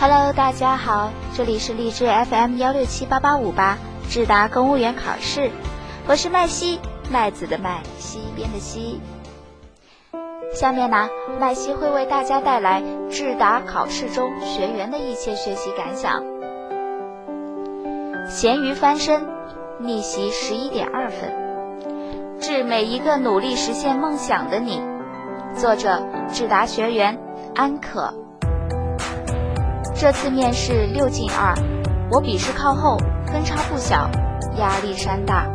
Hello，大家好，这里是荔枝 FM 幺六七八八五八智达公务员考试，我是麦西，麦子的麦，西边的西。下面呢，麦西会为大家带来智达考试中学员的一切学习感想。咸鱼翻身，逆袭十一点二分，致每一个努力实现梦想的你。作者：智达学员安可。这次面试六进二，我笔试靠后，分差不小，压力山大。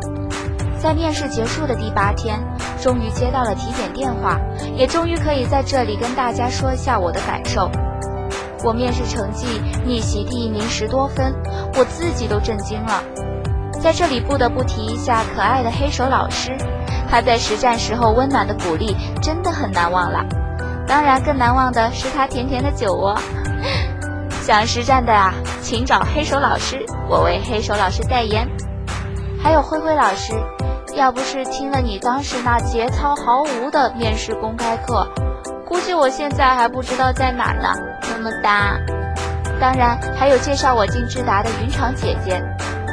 在面试结束的第八天，终于接到了体检电话，也终于可以在这里跟大家说一下我的感受。我面试成绩逆袭第一名十多分，我自己都震惊了。在这里不得不提一下可爱的黑手老师，他在实战时候温暖的鼓励真的很难忘了。当然，更难忘的是他甜甜的酒窝。想实战的啊，请找黑手老师，我为黑手老师代言。还有灰灰老师，要不是听了你当时那节操毫无的面试公开课，估计我现在还不知道在哪呢。么么哒。当然还有介绍我进智达的云长姐姐，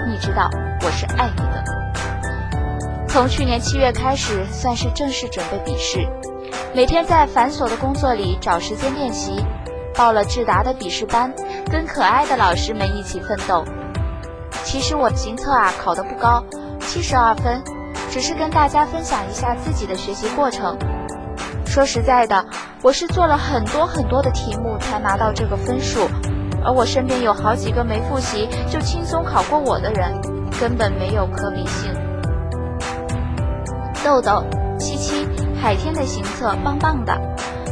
你知道我是爱你的。从去年七月开始，算是正式准备笔试，每天在繁琐的工作里找时间练习。报了智达的笔试班，跟可爱的老师们一起奋斗。其实我行测啊考得不高，七十二分，只是跟大家分享一下自己的学习过程。说实在的，我是做了很多很多的题目才拿到这个分数，而我身边有好几个没复习就轻松考过我的人，根本没有可比性。豆豆、七七、海天的行测棒棒的。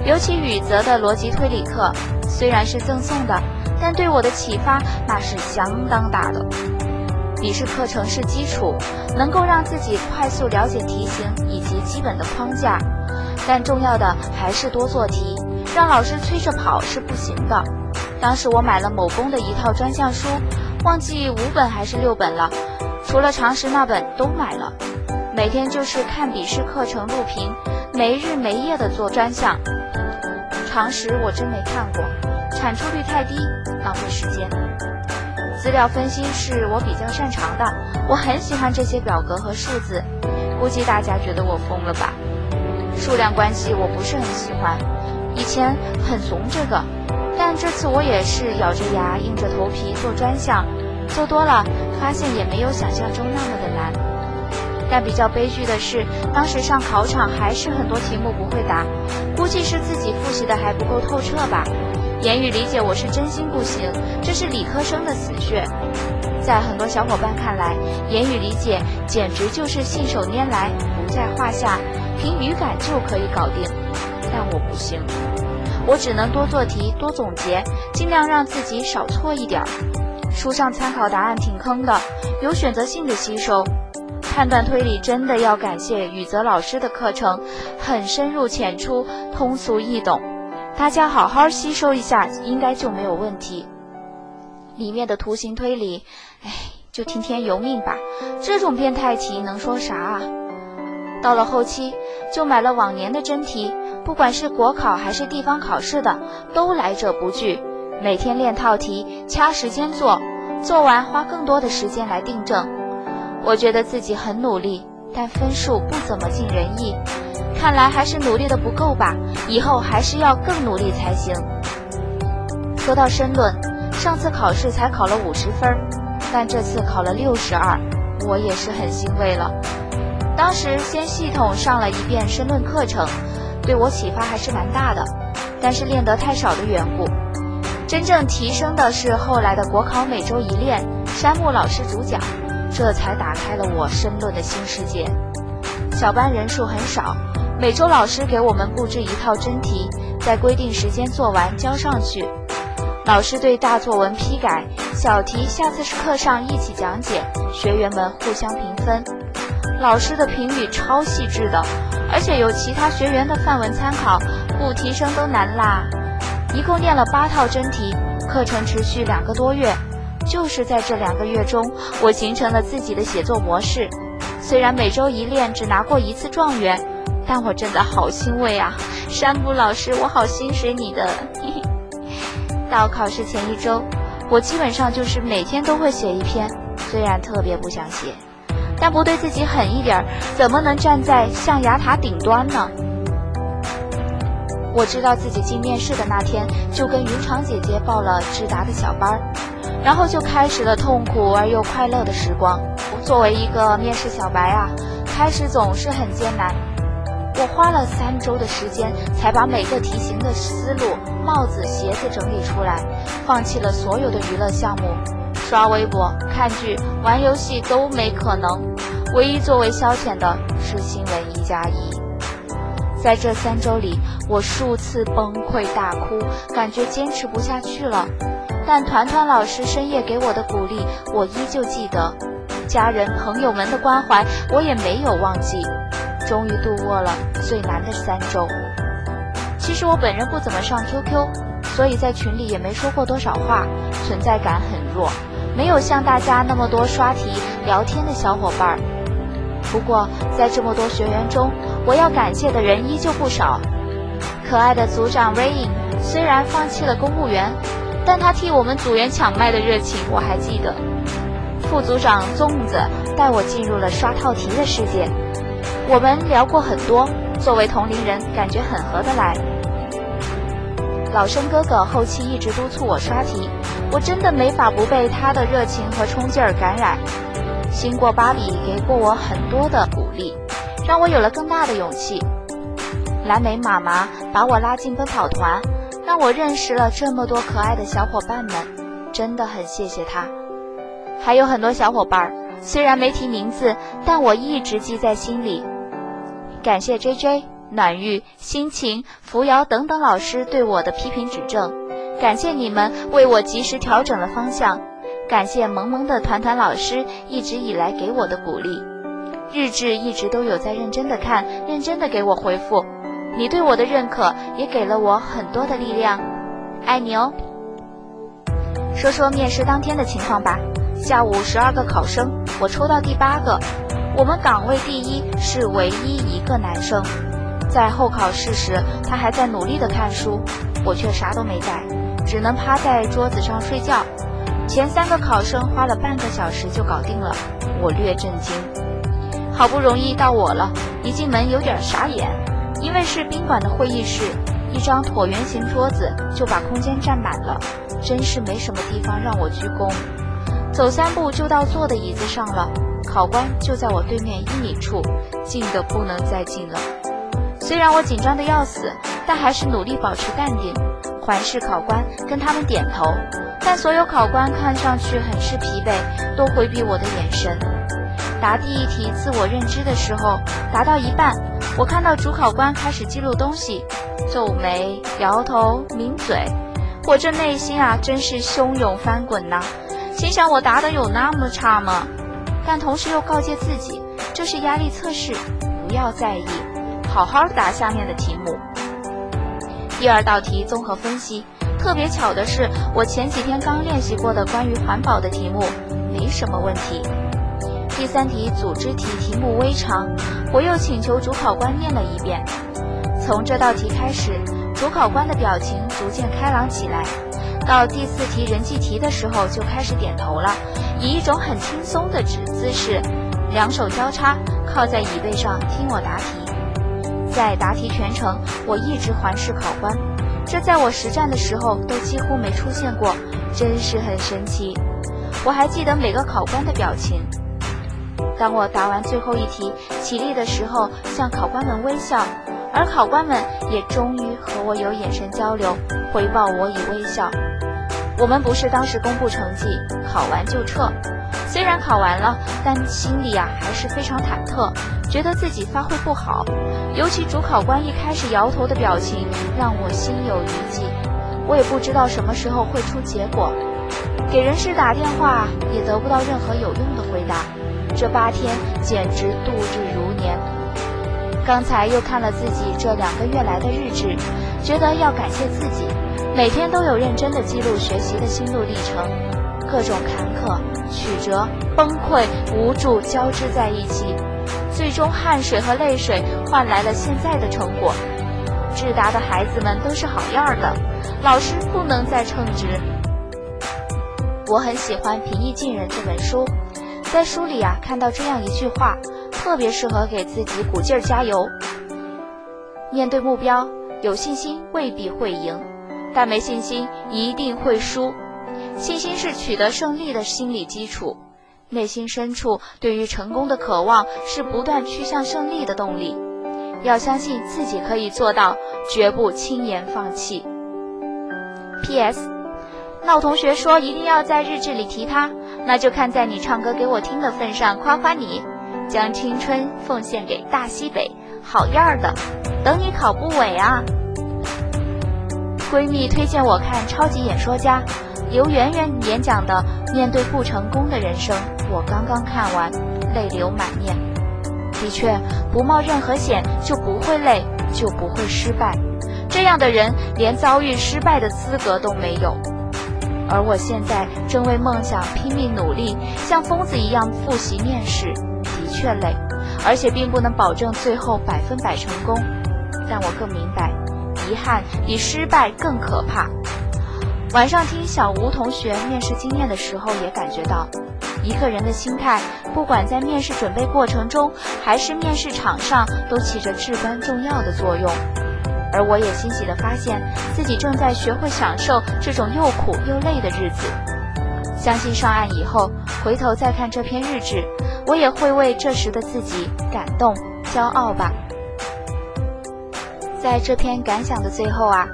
尤其宇泽的逻辑推理课，虽然是赠送的，但对我的启发那是相当大的。笔试课程是基础，能够让自己快速了解题型以及基本的框架，但重要的还是多做题，让老师催着跑是不行的。当时我买了某公的一套专项书，忘记五本还是六本了，除了常识那本都买了，每天就是看笔试课程录屏，没日没夜的做专项。常识我真没看过，产出率太低，浪费时间。资料分析是我比较擅长的，我很喜欢这些表格和数字。估计大家觉得我疯了吧？数量关系我不是很喜欢，以前很怂这个，但这次我也是咬着牙硬着头皮做专项，做多了发现也没有想象中那么的难。但比较悲剧的是，当时上考场还是很多题目不会答，估计是自己复习的还不够透彻吧。言语理解我是真心不行，这是理科生的死穴。在很多小伙伴看来，言语理解简直就是信手拈来，不在话下，凭语感就可以搞定。但我不行，我只能多做题，多总结，尽量让自己少错一点儿。书上参考答案挺坑的，有选择性的吸收。判断推理真的要感谢宇泽老师的课程，很深入浅出，通俗易懂，大家好好吸收一下，应该就没有问题。里面的图形推理，哎，就听天由命吧。这种变态题能说啥啊？到了后期，就买了往年的真题，不管是国考还是地方考试的，都来者不拒。每天练套题，掐时间做，做完花更多的时间来订正。我觉得自己很努力，但分数不怎么尽人意，看来还是努力的不够吧，以后还是要更努力才行。说到申论，上次考试才考了五十分，但这次考了六十二，我也是很欣慰了。当时先系统上了一遍申论课程，对我启发还是蛮大的，但是练得太少的缘故。真正提升的是后来的国考每周一练，山木老师主讲。这才打开了我申论的新世界。小班人数很少，每周老师给我们布置一套真题，在规定时间做完交上去。老师对大作文批改，小题下次是课上一起讲解，学员们互相评分。老师的评语超细致的，而且有其他学员的范文参考，不提升都难啦。一共练了八套真题，课程持续两个多月。就是在这两个月中，我形成了自己的写作模式。虽然每周一练，只拿过一次状元，但我真的好欣慰啊！山姆老师，我好心水你的。到考试前一周，我基本上就是每天都会写一篇，虽然特别不想写，但不对自己狠一点，怎么能站在象牙塔顶端呢？我知道自己进面试的那天，就跟云长姐姐报了智达的小班儿，然后就开始了痛苦而又快乐的时光。作为一个面试小白啊，开始总是很艰难。我花了三周的时间，才把每个题型的思路、帽子、鞋子整理出来，放弃了所有的娱乐项目，刷微博、看剧、玩游戏都没可能，唯一作为消遣的是新闻一加一。在这三周里，我数次崩溃大哭，感觉坚持不下去了。但团团老师深夜给我的鼓励，我依旧记得；家人朋友们的关怀，我也没有忘记。终于度过了最难的三周。其实我本人不怎么上 QQ，所以在群里也没说过多少话，存在感很弱，没有像大家那么多刷题聊天的小伙伴儿。不过在这么多学员中，我要感谢的人依旧不少。可爱的组长 Rain 虽然放弃了公务员，但他替我们组员抢麦的热情我还记得。副组长粽子带我进入了刷套题的世界，我们聊过很多，作为同龄人感觉很合得来。老生哥哥后期一直督促我刷题，我真的没法不被他的热情和冲劲儿感染。新过芭比给过我很多的鼓励，让我有了更大的勇气。蓝莓妈妈把我拉进奔跑团，让我认识了这么多可爱的小伙伴们，真的很谢谢他。还有很多小伙伴，虽然没提名字，但我一直记在心里。感谢 J J、暖玉、心情、扶摇等等老师对我的批评指正，感谢你们为我及时调整了方向。感谢萌萌的团团老师一直以来给我的鼓励，日志一直都有在认真的看，认真的给我回复。你对我的认可也给了我很多的力量，爱你哦。说说面试当天的情况吧。下午十二个考生，我抽到第八个。我们岗位第一是唯一一个男生，在候考室时他还在努力的看书，我却啥都没带，只能趴在桌子上睡觉。前三个考生花了半个小时就搞定了，我略震惊。好不容易到我了，一进门有点傻眼，因为是宾馆的会议室，一张椭圆形桌子就把空间占满了，真是没什么地方让我鞠躬。走三步就到坐的椅子上了，考官就在我对面一米处，近得不能再近了。虽然我紧张的要死，但还是努力保持淡定，环视考官，跟他们点头。但所有考官看上去很是疲惫，都回避我的眼神。答第一题自我认知的时候，答到一半，我看到主考官开始记录东西，皱眉、摇头、抿嘴，我这内心啊，真是汹涌翻滚呐！心想我答的有那么差吗？但同时又告诫自己，这是压力测试，不要在意，好好答下面的题目。第二道题综合分析。特别巧的是，我前几天刚练习过的关于环保的题目，没什么问题。第三题组织题题目微长，我又请求主考官念了一遍。从这道题开始，主考官的表情逐渐开朗起来。到第四题人际题的时候，就开始点头了，以一种很轻松的指姿势，两手交叉靠在椅背上听我答题。在答题全程，我一直环视考官。这在我实战的时候都几乎没出现过，真是很神奇。我还记得每个考官的表情。当我答完最后一题，起立的时候，向考官们微笑，而考官们也终于和我有眼神交流，回报我以微笑。我们不是当时公布成绩，考完就撤。虽然考完了，但心里啊还是非常忐忑，觉得自己发挥不好。尤其主考官一开始摇头的表情，让我心有余悸。我也不知道什么时候会出结果，给人事打电话也得不到任何有用的回答。这八天简直度日如年。刚才又看了自己这两个月来的日志，觉得要感谢自己，每天都有认真的记录学习的心路历程。各种坎坷、曲折、崩溃、无助交织在一起，最终汗水和泪水换来了现在的成果。智达的孩子们都是好样的，老师不能再称职。我很喜欢《平易近人》这本书，在书里啊看到这样一句话，特别适合给自己鼓劲儿加油。面对目标，有信心未必会赢，但没信心一定会输。信心是取得胜利的心理基础，内心深处对于成功的渴望是不断趋向胜利的动力。要相信自己可以做到，绝不轻言放弃。P.S. 闹同学说一定要在日志里提他，那就看在你唱歌给我听的份上，夸夸你，将青春奉献给大西北，好样的！等你考不委啊！闺蜜推荐我看《超级演说家》。刘媛媛演讲的《面对不成功的人生》，我刚刚看完，泪流满面。的确，不冒任何险就不会累，就不会失败。这样的人连遭遇失败的资格都没有。而我现在正为梦想拼命努力，像疯子一样复习面试，的确累，而且并不能保证最后百分百成功。但我更明白，遗憾比失败更可怕。晚上听小吴同学面试经验的时候，也感觉到，一个人的心态，不管在面试准备过程中，还是面试场上，都起着至关重要的作用。而我也欣喜地发现自己正在学会享受这种又苦又累的日子。相信上岸以后，回头再看这篇日志，我也会为这时的自己感动、骄傲吧。在这篇感想的最后啊。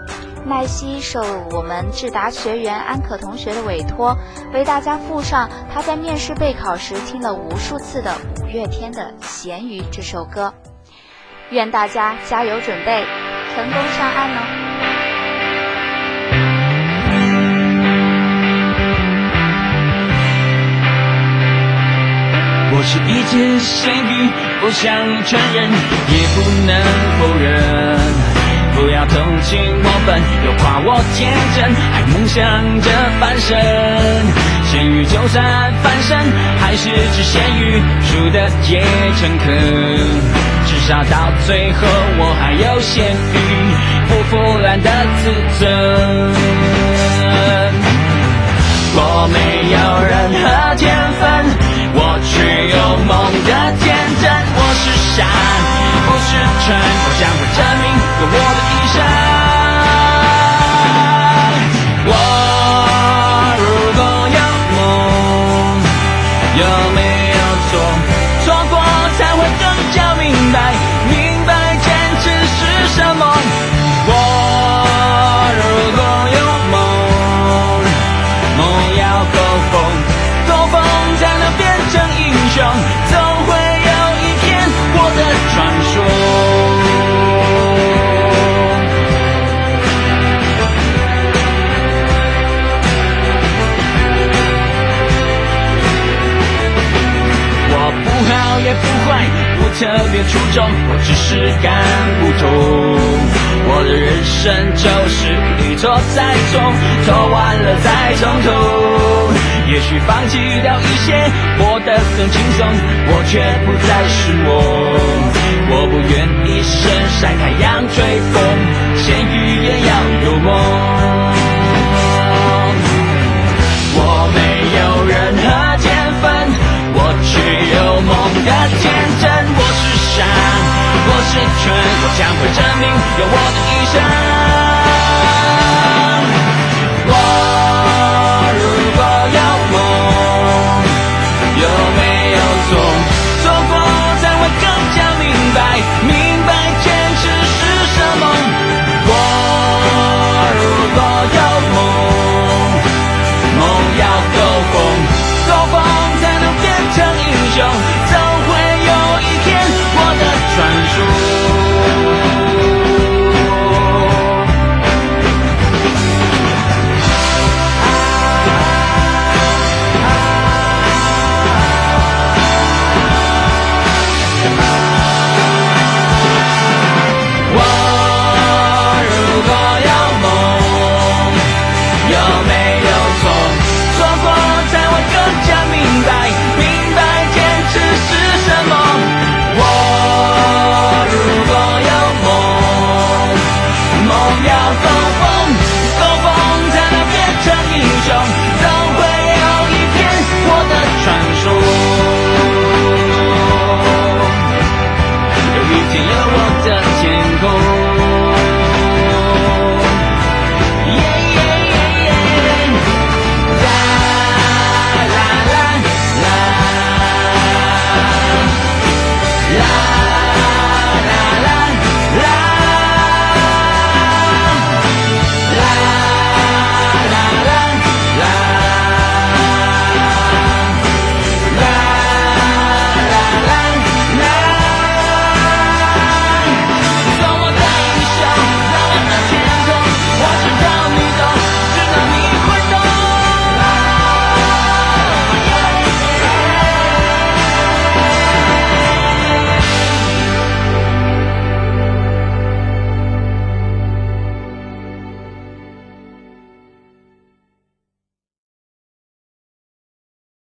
麦西受我们智达学员安可同学的委托，为大家附上他在面试备考时听了无数次的五月天的《咸鱼》这首歌。愿大家加油准备，成功上岸哦！我是一只咸鱼，不想承认，也不能否认。不要同情我笨，又夸我天真，还梦想着翻身。咸鱼就算翻身，还是只咸鱼，输的也诚恳。至少到最后，我还有咸鱼不腐烂的自尊。我没有任何天分，我却有梦的天真。我是傻。不是蠢，我将会证明有我的一生。别出众，我只是看不懂。我的人生就是一错再错，错完了再从头。也许放弃掉一些，活得更轻松，我却不再是我。我不愿一生晒太阳吹风，咸鱼也要有梦。我没有任何天分，我却有梦的天真。我是蠢，我将会证明，用我的一生。